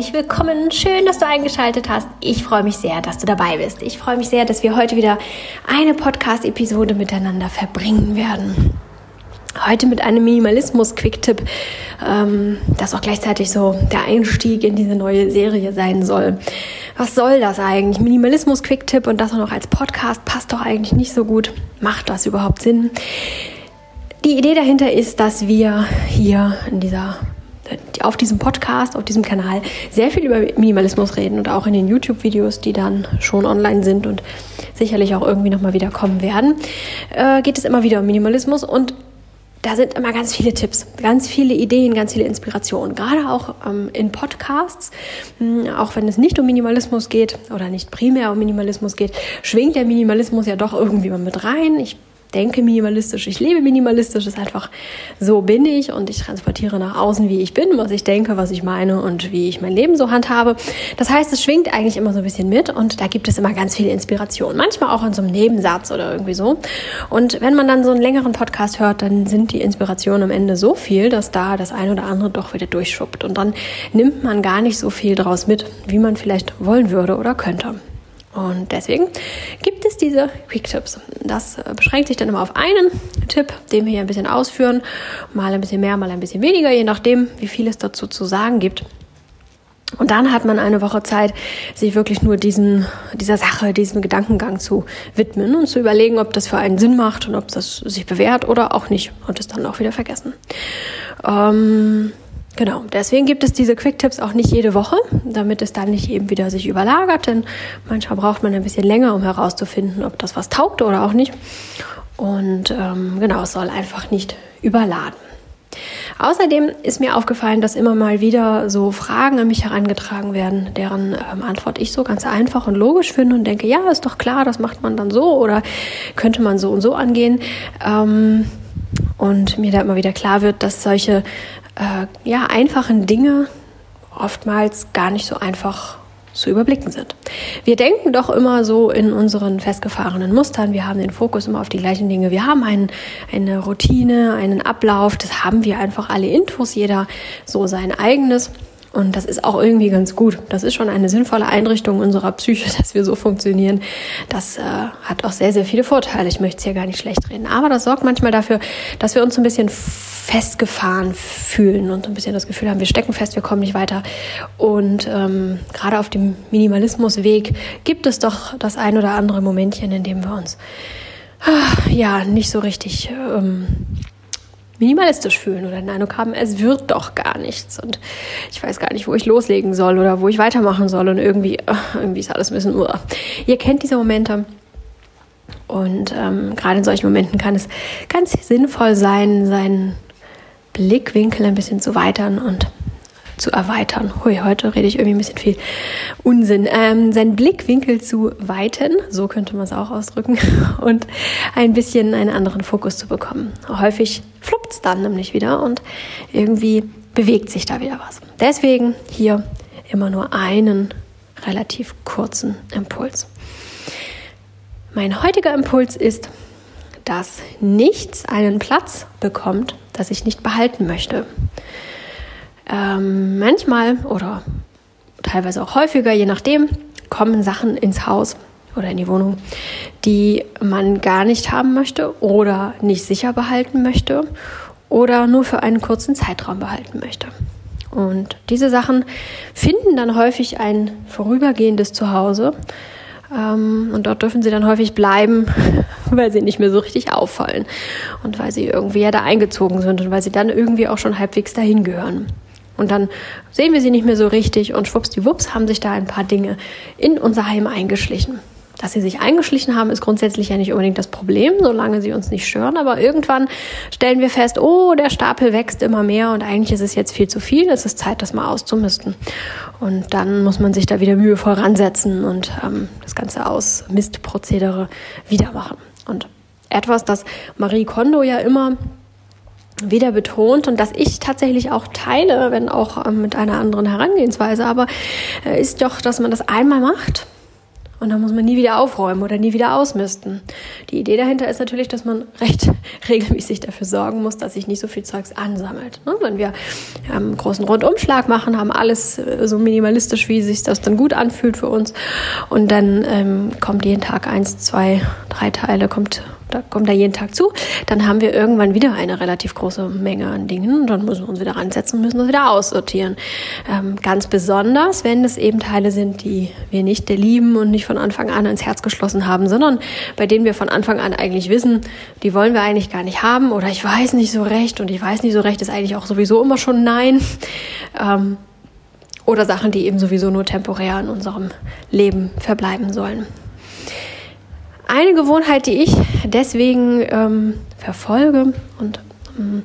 herzlich willkommen. Schön, dass du eingeschaltet hast. Ich freue mich sehr, dass du dabei bist. Ich freue mich sehr, dass wir heute wieder eine Podcast-Episode miteinander verbringen werden. Heute mit einem Minimalismus-Quick-Tipp, ähm, das auch gleichzeitig so der Einstieg in diese neue Serie sein soll. Was soll das eigentlich? Minimalismus-Quick-Tipp und das auch noch als Podcast passt doch eigentlich nicht so gut. Macht das überhaupt Sinn? Die Idee dahinter ist, dass wir hier in dieser auf diesem Podcast, auf diesem Kanal sehr viel über Minimalismus reden und auch in den YouTube-Videos, die dann schon online sind und sicherlich auch irgendwie nochmal wieder kommen werden, äh, geht es immer wieder um Minimalismus und da sind immer ganz viele Tipps, ganz viele Ideen, ganz viele Inspirationen. Gerade auch ähm, in Podcasts, hm, auch wenn es nicht um Minimalismus geht oder nicht primär um Minimalismus geht, schwingt der Minimalismus ja doch irgendwie mal mit rein. Ich denke minimalistisch, ich lebe minimalistisch, ist einfach so bin ich und ich transportiere nach außen, wie ich bin, was ich denke, was ich meine und wie ich mein Leben so handhabe. Das heißt, es schwingt eigentlich immer so ein bisschen mit und da gibt es immer ganz viele Inspirationen, manchmal auch in so einem Nebensatz oder irgendwie so. Und wenn man dann so einen längeren Podcast hört, dann sind die Inspirationen am Ende so viel, dass da das eine oder andere doch wieder durchschuppt und dann nimmt man gar nicht so viel draus mit, wie man vielleicht wollen würde oder könnte. Und deswegen gibt es diese Quick Tips. Das äh, beschränkt sich dann immer auf einen Tipp, den wir hier ein bisschen ausführen. Mal ein bisschen mehr, mal ein bisschen weniger, je nachdem, wie viel es dazu zu sagen gibt. Und dann hat man eine Woche Zeit, sich wirklich nur diesen, dieser Sache, diesem Gedankengang zu widmen und zu überlegen, ob das für einen Sinn macht und ob das sich bewährt oder auch nicht und es dann auch wieder vergessen. Ähm, Genau, deswegen gibt es diese Quick-Tipps auch nicht jede Woche, damit es dann nicht eben wieder sich überlagert, denn manchmal braucht man ein bisschen länger, um herauszufinden, ob das was taugt oder auch nicht. Und ähm, genau, es soll einfach nicht überladen. Außerdem ist mir aufgefallen, dass immer mal wieder so Fragen an mich herangetragen werden, deren ähm, Antwort ich so ganz einfach und logisch finde und denke, ja, ist doch klar, das macht man dann so oder könnte man so und so angehen. Ähm, und mir da immer wieder klar wird, dass solche äh, ja, einfachen Dinge oftmals gar nicht so einfach zu überblicken sind. Wir denken doch immer so in unseren festgefahrenen Mustern, wir haben den Fokus immer auf die gleichen Dinge, wir haben einen, eine Routine, einen Ablauf, das haben wir einfach alle Infos, jeder so sein eigenes. Und das ist auch irgendwie ganz gut. Das ist schon eine sinnvolle Einrichtung unserer Psyche, dass wir so funktionieren. Das äh, hat auch sehr, sehr viele Vorteile. Ich möchte es hier gar nicht schlecht reden. Aber das sorgt manchmal dafür, dass wir uns ein bisschen festgefahren fühlen und ein bisschen das Gefühl haben, wir stecken fest, wir kommen nicht weiter. Und ähm, gerade auf dem Minimalismusweg gibt es doch das ein oder andere Momentchen, in dem wir uns ah, ja nicht so richtig ähm, minimalistisch fühlen oder den Eindruck haben, es wird doch gar nichts und ich weiß gar nicht, wo ich loslegen soll oder wo ich weitermachen soll und irgendwie, irgendwie ist alles ein bisschen, uh. ihr kennt diese Momente. Und ähm, gerade in solchen Momenten kann es ganz sinnvoll sein, seinen Blickwinkel ein bisschen zu weitern und zu erweitern. Hui, heute rede ich irgendwie ein bisschen viel Unsinn. Ähm, seinen Blickwinkel zu weiten, so könnte man es auch ausdrücken, und ein bisschen einen anderen Fokus zu bekommen. Häufig fluppt es dann nämlich wieder und irgendwie bewegt sich da wieder was. Deswegen hier immer nur einen relativ kurzen Impuls. Mein heutiger Impuls ist, dass nichts einen Platz bekommt, das ich nicht behalten möchte. Ähm, manchmal oder teilweise auch häufiger, je nachdem, kommen Sachen ins Haus oder in die Wohnung, die man gar nicht haben möchte oder nicht sicher behalten möchte oder nur für einen kurzen Zeitraum behalten möchte. Und diese Sachen finden dann häufig ein vorübergehendes Zuhause. Ähm, und dort dürfen sie dann häufig bleiben, weil sie nicht mehr so richtig auffallen und weil sie irgendwie ja da eingezogen sind und weil sie dann irgendwie auch schon halbwegs dahin gehören. Und dann sehen wir sie nicht mehr so richtig und schwuppsdiwupps haben sich da ein paar Dinge in unser Heim eingeschlichen. Dass sie sich eingeschlichen haben, ist grundsätzlich ja nicht unbedingt das Problem, solange sie uns nicht stören. Aber irgendwann stellen wir fest, oh, der Stapel wächst immer mehr und eigentlich ist es jetzt viel zu viel. Es ist Zeit, das mal auszumisten. Und dann muss man sich da wieder mühevoll ransetzen und ähm, das ganze Ausmistprozedere wieder machen. Und etwas, das Marie Kondo ja immer wieder betont und dass ich tatsächlich auch teile, wenn auch ähm, mit einer anderen Herangehensweise, aber äh, ist doch, dass man das einmal macht und dann muss man nie wieder aufräumen oder nie wieder ausmisten. Die Idee dahinter ist natürlich, dass man recht regelmäßig dafür sorgen muss, dass sich nicht so viel Zeugs ansammelt. Ne? Wenn wir einen großen Rundumschlag machen, haben alles äh, so minimalistisch, wie sich das dann gut anfühlt für uns und dann ähm, kommt jeden Tag eins, zwei, drei Teile, kommt da kommt da jeden Tag zu, dann haben wir irgendwann wieder eine relativ große Menge an Dingen und dann müssen wir uns wieder ransetzen und müssen das wieder aussortieren. Ähm, ganz besonders, wenn es eben Teile sind, die wir nicht lieben und nicht von Anfang an ins Herz geschlossen haben, sondern bei denen wir von Anfang an eigentlich wissen, die wollen wir eigentlich gar nicht haben oder ich weiß nicht so recht und ich weiß nicht so recht ist eigentlich auch sowieso immer schon Nein. Ähm, oder Sachen, die eben sowieso nur temporär in unserem Leben verbleiben sollen. Eine Gewohnheit, die ich deswegen ähm, verfolge und ähm,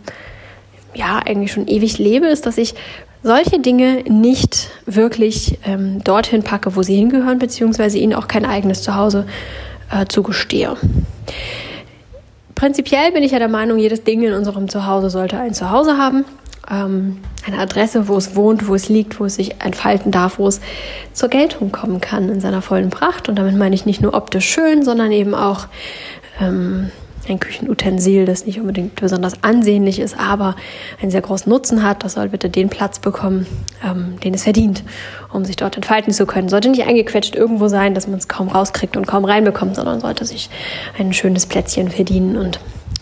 ja eigentlich schon ewig lebe, ist, dass ich solche Dinge nicht wirklich ähm, dorthin packe, wo sie hingehören, beziehungsweise ihnen auch kein eigenes Zuhause äh, zugestehe. Prinzipiell bin ich ja der Meinung, jedes Ding in unserem Zuhause sollte ein Zuhause haben ähm, eine Adresse, wo es wohnt, wo es liegt, wo es sich entfalten darf, wo es zur Geltung kommen kann in seiner vollen Pracht. Und damit meine ich nicht nur optisch schön, sondern eben auch ähm, ein Küchenutensil, das nicht unbedingt besonders ansehnlich ist, aber einen sehr großen Nutzen hat. Das soll bitte den Platz bekommen, ähm, den es verdient, um sich dort entfalten zu können. Sollte nicht eingequetscht irgendwo sein, dass man es kaum rauskriegt und kaum reinbekommt, sondern sollte sich ein schönes Plätzchen verdienen und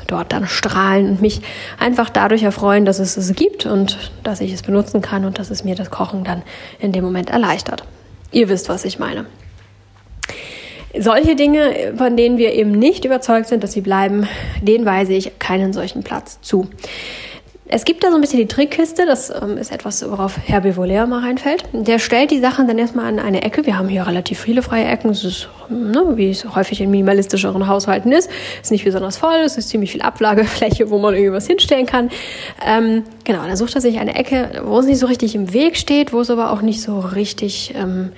dort dann strahlen und mich einfach dadurch erfreuen, dass es es gibt und dass ich es benutzen kann und dass es mir das Kochen dann in dem Moment erleichtert. Ihr wisst, was ich meine. Solche Dinge, von denen wir eben nicht überzeugt sind, dass sie bleiben, denen weise ich keinen solchen Platz zu. Es gibt da so ein bisschen die Trickkiste, das ähm, ist etwas, worauf Herr Bevolea mal reinfällt. Der stellt die Sachen dann erstmal an eine Ecke. Wir haben hier relativ viele freie Ecken. Es ist, ne, wie es häufig in minimalistischeren Haushalten ist. Es ist nicht besonders voll, es ist ziemlich viel Ablagefläche, wo man irgendwas hinstellen kann. Ähm, genau, dann sucht er sich eine Ecke, wo es nicht so richtig im Weg steht, wo es aber auch nicht so richtig... Ähm,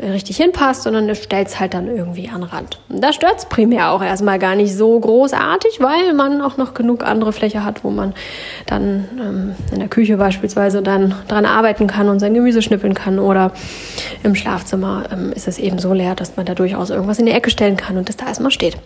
richtig hinpasst, sondern du stellst halt dann irgendwie an Rand. Und da stört es primär auch erstmal gar nicht so großartig, weil man auch noch genug andere Fläche hat, wo man dann ähm, in der Küche beispielsweise dann dran arbeiten kann und sein Gemüse schnippeln kann oder im Schlafzimmer ähm, ist es eben so leer, dass man da durchaus irgendwas in die Ecke stellen kann und das da erstmal steht.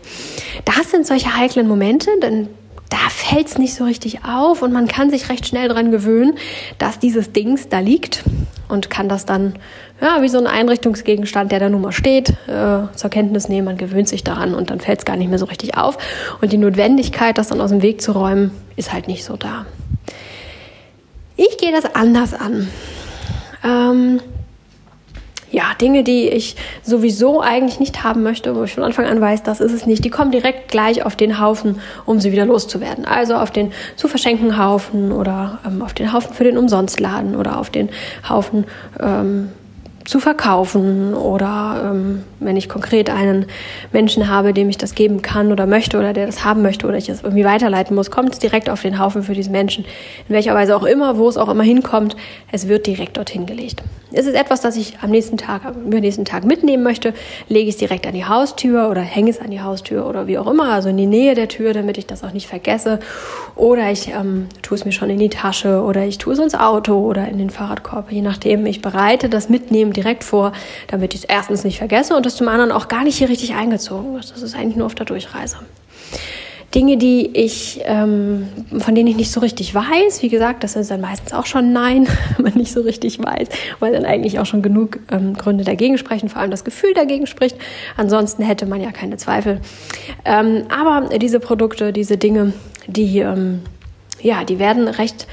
Das sind solche heiklen Momente, denn da fällt es nicht so richtig auf und man kann sich recht schnell dran gewöhnen, dass dieses Dings da liegt und kann das dann ja, wie so ein Einrichtungsgegenstand, der da nun mal steht, äh, zur Kenntnis nehmen. Man gewöhnt sich daran und dann fällt es gar nicht mehr so richtig auf. Und die Notwendigkeit, das dann aus dem Weg zu räumen, ist halt nicht so da. Ich gehe das anders an. Ähm, ja, Dinge, die ich sowieso eigentlich nicht haben möchte, wo ich von Anfang an weiß, das ist es nicht, die kommen direkt gleich auf den Haufen, um sie wieder loszuwerden. Also auf den zu verschenken Haufen oder ähm, auf den Haufen für den Umsonstladen oder auf den Haufen ähm, zu verkaufen oder ähm, wenn ich konkret einen Menschen habe, dem ich das geben kann oder möchte oder der das haben möchte oder ich es irgendwie weiterleiten muss, kommt es direkt auf den Haufen für diesen Menschen. In welcher Weise auch immer, wo es auch immer hinkommt, es wird direkt dorthin gelegt. Ist es etwas, das ich am nächsten Tag, am übernächsten Tag mitnehmen möchte, lege ich es direkt an die Haustür oder hänge es an die Haustür oder wie auch immer, also in die Nähe der Tür, damit ich das auch nicht vergesse. Oder ich ähm, tue es mir schon in die Tasche oder ich tue es ins Auto oder in den Fahrradkorb, je nachdem. Ich bereite das Mitnehmen direkt vor, damit ich es erstens nicht vergesse und das zum anderen auch gar nicht hier richtig eingezogen ist. Das ist eigentlich nur auf der Durchreise. Dinge, die ich, ähm, von denen ich nicht so richtig weiß. Wie gesagt, das ist dann meistens auch schon Nein, wenn man nicht so richtig weiß, weil dann eigentlich auch schon genug ähm, Gründe dagegen sprechen, vor allem das Gefühl dagegen spricht. Ansonsten hätte man ja keine Zweifel. Ähm, aber diese Produkte, diese Dinge, die, ähm, ja, die werden recht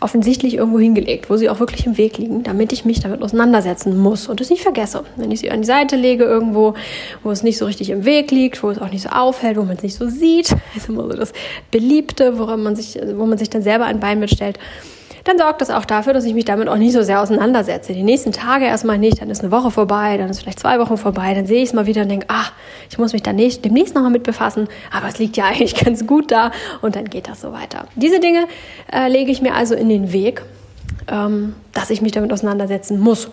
offensichtlich irgendwo hingelegt, wo sie auch wirklich im Weg liegen, damit ich mich damit auseinandersetzen muss und es nicht vergesse. Wenn ich sie an die Seite lege irgendwo, wo es nicht so richtig im Weg liegt, wo es auch nicht so auffällt, wo man es nicht so sieht, ist immer so das Beliebte, woran man sich, wo man sich dann selber ein Bein mitstellt dann sorgt das auch dafür, dass ich mich damit auch nicht so sehr auseinandersetze. Die nächsten Tage erstmal nicht, dann ist eine Woche vorbei, dann ist vielleicht zwei Wochen vorbei, dann sehe ich es mal wieder und denke, ach, ich muss mich dann nicht, demnächst nochmal mit befassen, aber es liegt ja eigentlich ganz gut da und dann geht das so weiter. Diese Dinge äh, lege ich mir also in den Weg, ähm, dass ich mich damit auseinandersetzen muss.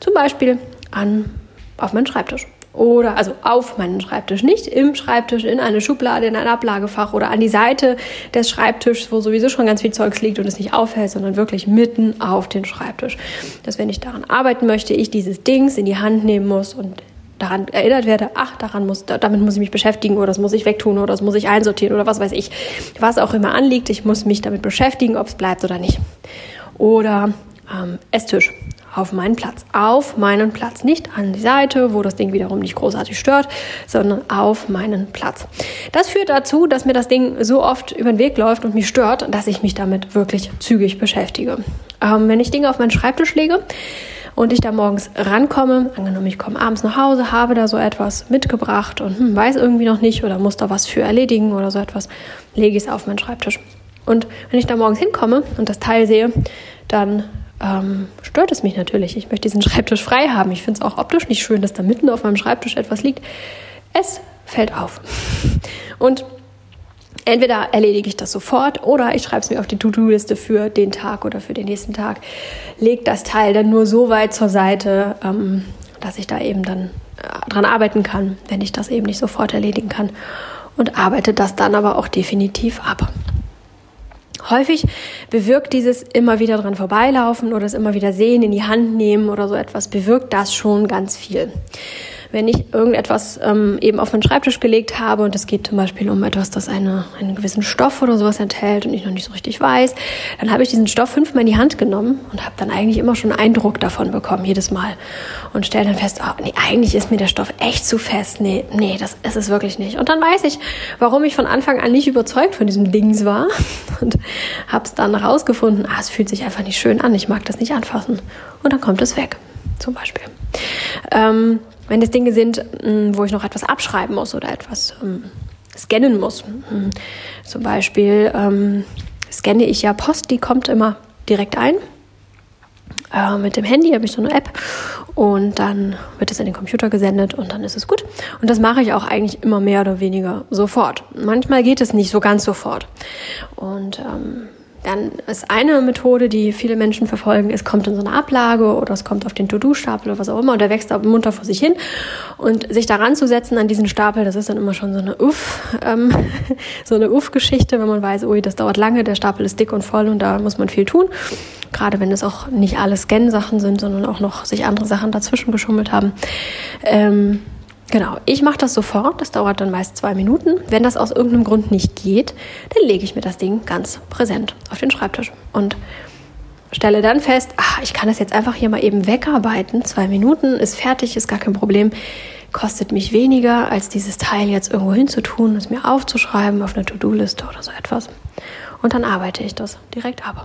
Zum Beispiel an, auf meinen Schreibtisch oder also auf meinen Schreibtisch, nicht im Schreibtisch, in eine Schublade, in ein Ablagefach oder an die Seite des Schreibtischs, wo sowieso schon ganz viel Zeugs liegt und es nicht auffällt, sondern wirklich mitten auf den Schreibtisch. Dass wenn ich daran arbeiten möchte, ich dieses Dings in die Hand nehmen muss und daran erinnert werde, ach, daran muss, damit muss ich mich beschäftigen oder das muss ich wegtun oder das muss ich einsortieren oder was weiß ich, was auch immer anliegt. Ich muss mich damit beschäftigen, ob es bleibt oder nicht. Oder ähm, Esstisch auf meinen Platz. Auf meinen Platz. Nicht an die Seite, wo das Ding wiederum nicht großartig stört, sondern auf meinen Platz. Das führt dazu, dass mir das Ding so oft über den Weg läuft und mich stört, dass ich mich damit wirklich zügig beschäftige. Ähm, wenn ich Dinge auf meinen Schreibtisch lege, und ich da morgens rankomme, angenommen, ich komme abends nach Hause, habe da so etwas mitgebracht und hm, weiß irgendwie noch nicht oder muss da was für erledigen oder so etwas, lege ich es auf meinen Schreibtisch. Und wenn ich da morgens hinkomme und das Teil sehe, dann ähm, stört es mich natürlich. Ich möchte diesen Schreibtisch frei haben. Ich finde es auch optisch nicht schön, dass da mitten auf meinem Schreibtisch etwas liegt. Es fällt auf. Und entweder erledige ich das sofort oder ich schreibe es mir auf die To-Do-Liste für den Tag oder für den nächsten Tag. Lege das Teil dann nur so weit zur Seite, ähm, dass ich da eben dann äh, dran arbeiten kann, wenn ich das eben nicht sofort erledigen kann. Und arbeite das dann aber auch definitiv ab. Häufig bewirkt dieses immer wieder dran vorbeilaufen oder es immer wieder sehen, in die Hand nehmen oder so etwas, bewirkt das schon ganz viel wenn ich irgendetwas ähm, eben auf meinen Schreibtisch gelegt habe und es geht zum Beispiel um etwas, das eine, einen gewissen Stoff oder sowas enthält und ich noch nicht so richtig weiß, dann habe ich diesen Stoff fünfmal in die Hand genommen und habe dann eigentlich immer schon einen Eindruck davon bekommen, jedes Mal. Und stelle dann fest, oh, nee, eigentlich ist mir der Stoff echt zu fest. Nee, nee, das ist es wirklich nicht. Und dann weiß ich, warum ich von Anfang an nicht überzeugt von diesem Dings war und habe es dann herausgefunden, ah, es fühlt sich einfach nicht schön an, ich mag das nicht anfassen. Und dann kommt es weg, zum Beispiel. Ähm, wenn es Dinge sind, mm, wo ich noch etwas abschreiben muss oder etwas ähm, scannen muss, mm, zum Beispiel ähm, scanne ich ja Post, die kommt immer direkt ein. Äh, mit dem Handy habe ich so eine App und dann wird es in den Computer gesendet und dann ist es gut. Und das mache ich auch eigentlich immer mehr oder weniger sofort. Manchmal geht es nicht so ganz sofort. Und ähm, dann ist eine Methode, die viele Menschen verfolgen, es kommt in so eine Ablage oder es kommt auf den To-Do-Stapel oder was auch immer und der wächst aber munter vor sich hin. Und sich daran zu setzen an diesen Stapel, das ist dann immer schon so eine Uff, ähm, so eine Uff-Geschichte, wenn man weiß, ui, das dauert lange, der Stapel ist dick und voll und da muss man viel tun. Gerade wenn es auch nicht alle Scan-Sachen sind, sondern auch noch sich andere Sachen dazwischen geschummelt haben. Ähm, Genau, ich mache das sofort, das dauert dann meist zwei Minuten. Wenn das aus irgendeinem Grund nicht geht, dann lege ich mir das Ding ganz präsent auf den Schreibtisch und stelle dann fest, ach, ich kann das jetzt einfach hier mal eben wegarbeiten. Zwei Minuten ist fertig, ist gar kein Problem. Kostet mich weniger, als dieses Teil jetzt irgendwo hinzutun, es mir aufzuschreiben auf eine To-Do-Liste oder so etwas. Und dann arbeite ich das direkt ab.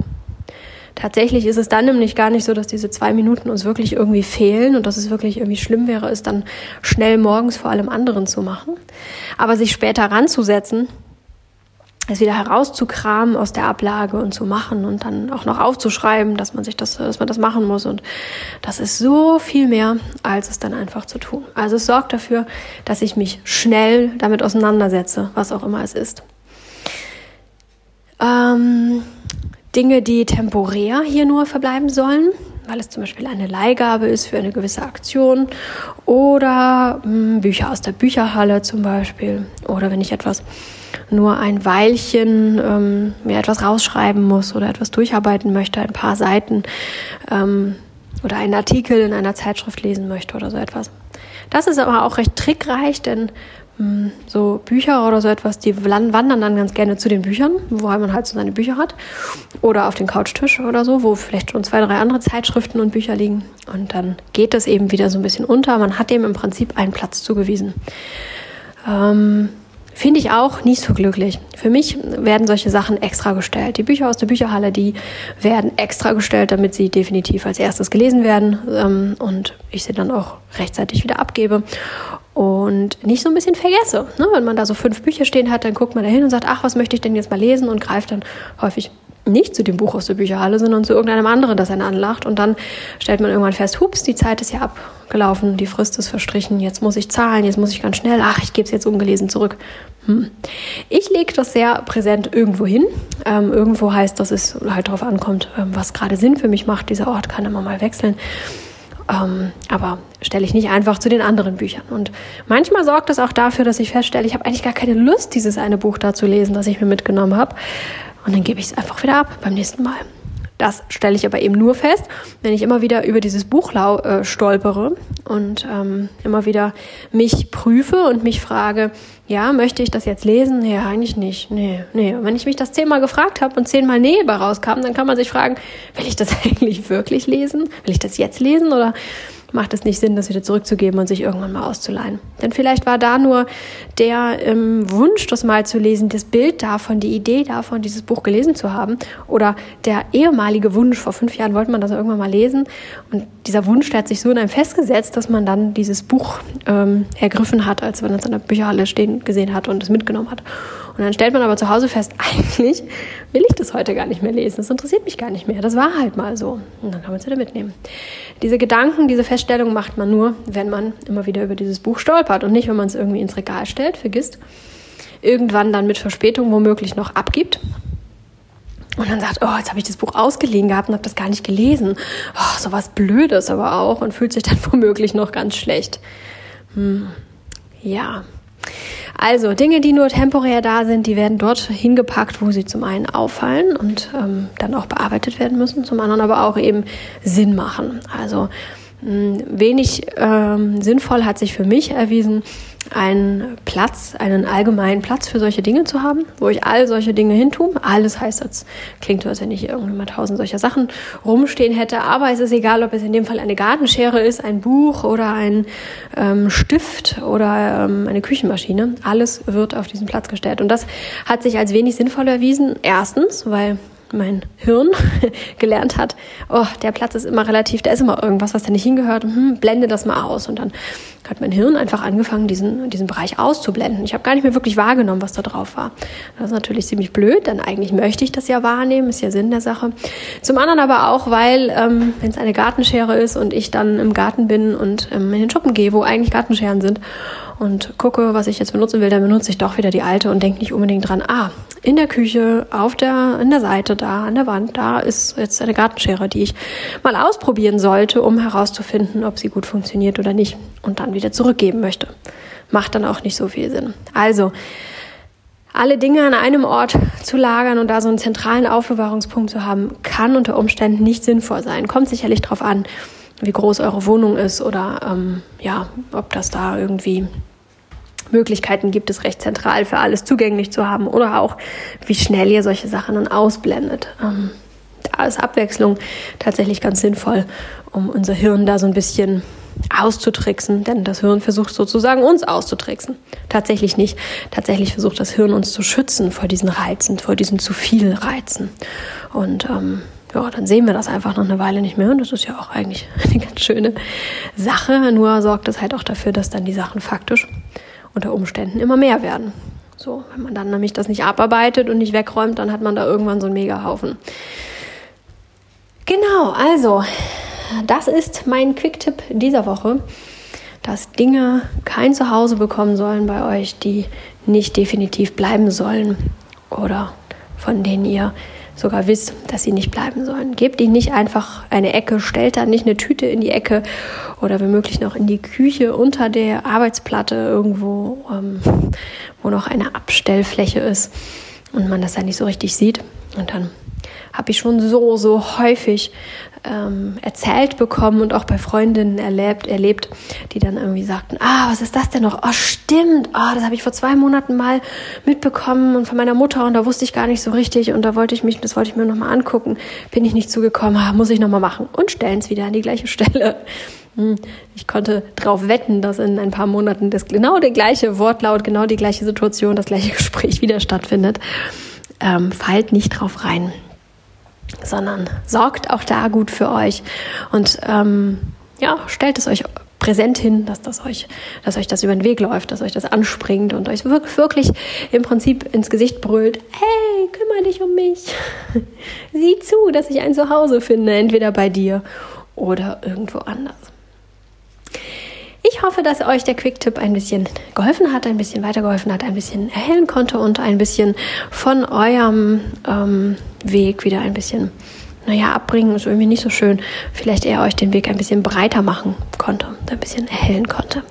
Tatsächlich ist es dann nämlich gar nicht so, dass diese zwei Minuten uns wirklich irgendwie fehlen und dass es wirklich irgendwie schlimm wäre, es dann schnell morgens vor allem anderen zu machen. Aber sich später ranzusetzen, es wieder herauszukramen aus der Ablage und zu machen und dann auch noch aufzuschreiben, dass man sich das, dass man das machen muss. Und das ist so viel mehr, als es dann einfach zu tun. Also es sorgt dafür, dass ich mich schnell damit auseinandersetze, was auch immer es ist. Ähm, Dinge, die temporär hier nur verbleiben sollen, weil es zum Beispiel eine Leihgabe ist für eine gewisse Aktion oder mh, hm, Bücher aus der Bücherhalle zum Beispiel oder wenn ich etwas nur ein Weilchen ähm, mir etwas rausschreiben muss oder etwas durcharbeiten möchte, ein paar Seiten ähm, oder einen Artikel in einer Zeitschrift lesen möchte oder so etwas. Das ist aber auch recht trickreich, denn so Bücher oder so etwas, die wandern dann ganz gerne zu den Büchern, wo man halt so seine Bücher hat. Oder auf den Couchtisch oder so, wo vielleicht schon zwei, drei andere Zeitschriften und Bücher liegen. Und dann geht das eben wieder so ein bisschen unter. Man hat dem im Prinzip einen Platz zugewiesen. Ähm, Finde ich auch nicht so glücklich. Für mich werden solche Sachen extra gestellt. Die Bücher aus der Bücherhalle, die werden extra gestellt, damit sie definitiv als erstes gelesen werden ähm, und ich sie dann auch rechtzeitig wieder abgebe und nicht so ein bisschen vergesse. Ne? Wenn man da so fünf Bücher stehen hat, dann guckt man da hin und sagt, ach, was möchte ich denn jetzt mal lesen und greift dann häufig nicht zu dem Buch aus der Bücherhalle, sondern zu irgendeinem anderen, das einen anlacht. Und dann stellt man irgendwann fest, hups, die Zeit ist ja abgelaufen, die Frist ist verstrichen, jetzt muss ich zahlen, jetzt muss ich ganz schnell, ach, ich gebe es jetzt ungelesen zurück. Hm. Ich lege das sehr präsent irgendwo hin. Ähm, irgendwo heißt, dass es halt darauf ankommt, ähm, was gerade Sinn für mich macht. Dieser Ort kann immer mal wechseln. Ähm, aber stelle ich nicht einfach zu den anderen Büchern. Und manchmal sorgt es auch dafür, dass ich feststelle, ich habe eigentlich gar keine Lust, dieses eine Buch da zu lesen, das ich mir mitgenommen habe. Und dann gebe ich es einfach wieder ab beim nächsten Mal. Das stelle ich aber eben nur fest, wenn ich immer wieder über dieses Buch äh, stolpere und ähm, immer wieder mich prüfe und mich frage, ja, möchte ich das jetzt lesen? Nee, eigentlich nicht. Nee, nee. Und wenn ich mich das zehnmal gefragt habe und zehnmal Nee bei rauskam, dann kann man sich fragen, will ich das eigentlich wirklich lesen? Will ich das jetzt lesen oder macht es nicht Sinn, das wieder zurückzugeben und sich irgendwann mal auszuleihen. Denn vielleicht war da nur der ähm, Wunsch, das mal zu lesen, das Bild davon, die Idee davon, dieses Buch gelesen zu haben oder der ehemalige Wunsch, vor fünf Jahren wollte man das irgendwann mal lesen und dieser Wunsch, der hat sich so in einem festgesetzt, dass man dann dieses Buch ähm, ergriffen hat, als man es in der Bücherhalle stehen gesehen hat und es mitgenommen hat. Und dann stellt man aber zu Hause fest, eigentlich will ich das heute gar nicht mehr lesen. Das interessiert mich gar nicht mehr. Das war halt mal so. Und dann kann man es wieder mitnehmen. Diese Gedanken, diese Feststellung macht man nur, wenn man immer wieder über dieses Buch stolpert und nicht, wenn man es irgendwie ins Regal stellt, vergisst, irgendwann dann mit Verspätung womöglich noch abgibt und dann sagt, oh, jetzt habe ich das Buch ausgeliehen gehabt und habe das gar nicht gelesen. Oh, so was Blödes aber auch und fühlt sich dann womöglich noch ganz schlecht. Hm. Ja, also Dinge, die nur temporär da sind, die werden dort hingepackt, wo sie zum einen auffallen und ähm, dann auch bearbeitet werden müssen, zum anderen aber auch eben Sinn machen. Also mh, wenig ähm, sinnvoll hat sich für mich erwiesen, einen Platz, einen allgemeinen Platz für solche Dinge zu haben, wo ich all solche Dinge hintue. Alles heißt, das klingt so, als wenn ich irgendwie mal tausend solcher Sachen rumstehen hätte. Aber es ist egal, ob es in dem Fall eine Gartenschere ist, ein Buch oder ein ähm, Stift oder ähm, eine Küchenmaschine. Alles wird auf diesen Platz gestellt. Und das hat sich als wenig sinnvoll erwiesen. Erstens, weil mein Hirn gelernt hat, oh, der Platz ist immer relativ, da ist immer irgendwas, was da nicht hingehört, hm, blende das mal aus. Und dann hat mein Hirn einfach angefangen, diesen, diesen Bereich auszublenden. Ich habe gar nicht mehr wirklich wahrgenommen, was da drauf war. Das ist natürlich ziemlich blöd, denn eigentlich möchte ich das ja wahrnehmen, ist ja Sinn der Sache. Zum anderen aber auch, weil, ähm, wenn es eine Gartenschere ist und ich dann im Garten bin und ähm, in den Schuppen gehe, wo eigentlich Gartenscheren sind und gucke, was ich jetzt benutzen will, dann benutze ich doch wieder die alte und denke nicht unbedingt dran, ah, in der Küche, auf der, in der Seite da, an der Wand, da ist jetzt eine Gartenschere, die ich mal ausprobieren sollte, um herauszufinden, ob sie gut funktioniert oder nicht und dann wieder zurückgeben möchte. Macht dann auch nicht so viel Sinn. Also, alle Dinge an einem Ort zu lagern und da so einen zentralen Aufbewahrungspunkt zu haben, kann unter Umständen nicht sinnvoll sein. Kommt sicherlich darauf an, wie groß eure Wohnung ist oder ähm, ja, ob das da irgendwie Möglichkeiten gibt es recht zentral für alles zugänglich zu haben oder auch wie schnell ihr solche Sachen dann ausblendet. Ähm, da ist Abwechslung tatsächlich ganz sinnvoll, um unser Hirn da so ein bisschen auszutricksen, denn das Hirn versucht sozusagen uns auszutricksen. Tatsächlich nicht. Tatsächlich versucht das Hirn uns zu schützen vor diesen Reizen, vor diesen zu viel Reizen. Und ähm, ja, dann sehen wir das einfach noch eine Weile nicht mehr. Und das ist ja auch eigentlich eine ganz schöne Sache. Nur sorgt es halt auch dafür, dass dann die Sachen faktisch unter Umständen immer mehr werden. So, wenn man dann nämlich das nicht abarbeitet und nicht wegräumt, dann hat man da irgendwann so einen Megahaufen. Genau, also, das ist mein Quick-Tipp dieser Woche, dass Dinge kein Zuhause bekommen sollen bei euch, die nicht definitiv bleiben sollen oder von denen ihr sogar wisst, dass sie nicht bleiben sollen. Gebt ihnen nicht einfach eine Ecke, stellt da nicht eine Tüte in die Ecke oder womöglich noch in die Küche unter der Arbeitsplatte irgendwo, ähm, wo noch eine Abstellfläche ist und man das dann nicht so richtig sieht. Und dann habe ich schon so, so häufig ähm, erzählt bekommen und auch bei Freundinnen erlebt, erlebt, die dann irgendwie sagten, ah, was ist das denn noch? Oh, stimmt, oh, das habe ich vor zwei Monaten mal mitbekommen und von meiner Mutter und da wusste ich gar nicht so richtig und da wollte ich mich, das wollte ich mir nochmal angucken, bin ich nicht zugekommen, ah, muss ich nochmal machen und stellen es wieder an die gleiche Stelle. Hm, ich konnte darauf wetten, dass in ein paar Monaten das genau der gleiche Wortlaut, genau die gleiche Situation, das gleiche Gespräch wieder stattfindet. Ähm, fallt nicht drauf rein sondern sorgt auch da gut für euch und ähm, ja, stellt es euch präsent hin, dass das euch, dass euch das über den Weg läuft, dass euch das anspringt und euch wirklich im Prinzip ins Gesicht brüllt, hey, kümmere dich um mich. Sieh zu, dass ich ein Zuhause finde, entweder bei dir oder irgendwo anders. Ich hoffe, dass euch der Quick-Tipp ein bisschen geholfen hat, ein bisschen weitergeholfen hat, ein bisschen erhellen konnte und ein bisschen von eurem ähm, Weg wieder ein bisschen, naja, abbringen ist irgendwie nicht so schön, vielleicht eher euch den Weg ein bisschen breiter machen konnte, ein bisschen erhellen konnte.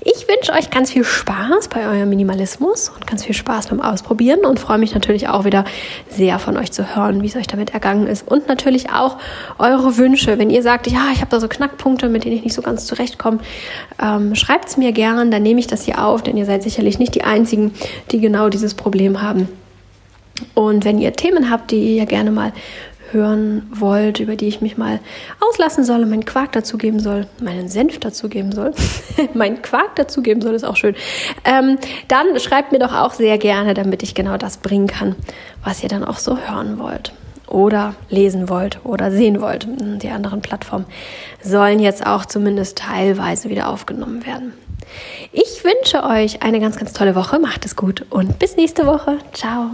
Ich wünsche euch ganz viel Spaß bei eurem Minimalismus und ganz viel Spaß beim Ausprobieren und freue mich natürlich auch wieder sehr von euch zu hören, wie es euch damit ergangen ist. Und natürlich auch eure Wünsche. Wenn ihr sagt, ja, ich habe da so Knackpunkte, mit denen ich nicht so ganz zurechtkomme, ähm, schreibt es mir gern, dann nehme ich das hier auf, denn ihr seid sicherlich nicht die Einzigen, die genau dieses Problem haben. Und wenn ihr Themen habt, die ihr gerne mal hören wollt, über die ich mich mal auslassen soll und meinen Quark dazugeben soll, meinen Senf dazugeben soll, meinen Quark dazugeben soll, ist auch schön, ähm, dann schreibt mir doch auch sehr gerne, damit ich genau das bringen kann, was ihr dann auch so hören wollt oder lesen wollt oder sehen wollt. Die anderen Plattformen sollen jetzt auch zumindest teilweise wieder aufgenommen werden. Ich wünsche euch eine ganz, ganz tolle Woche. Macht es gut und bis nächste Woche. Ciao.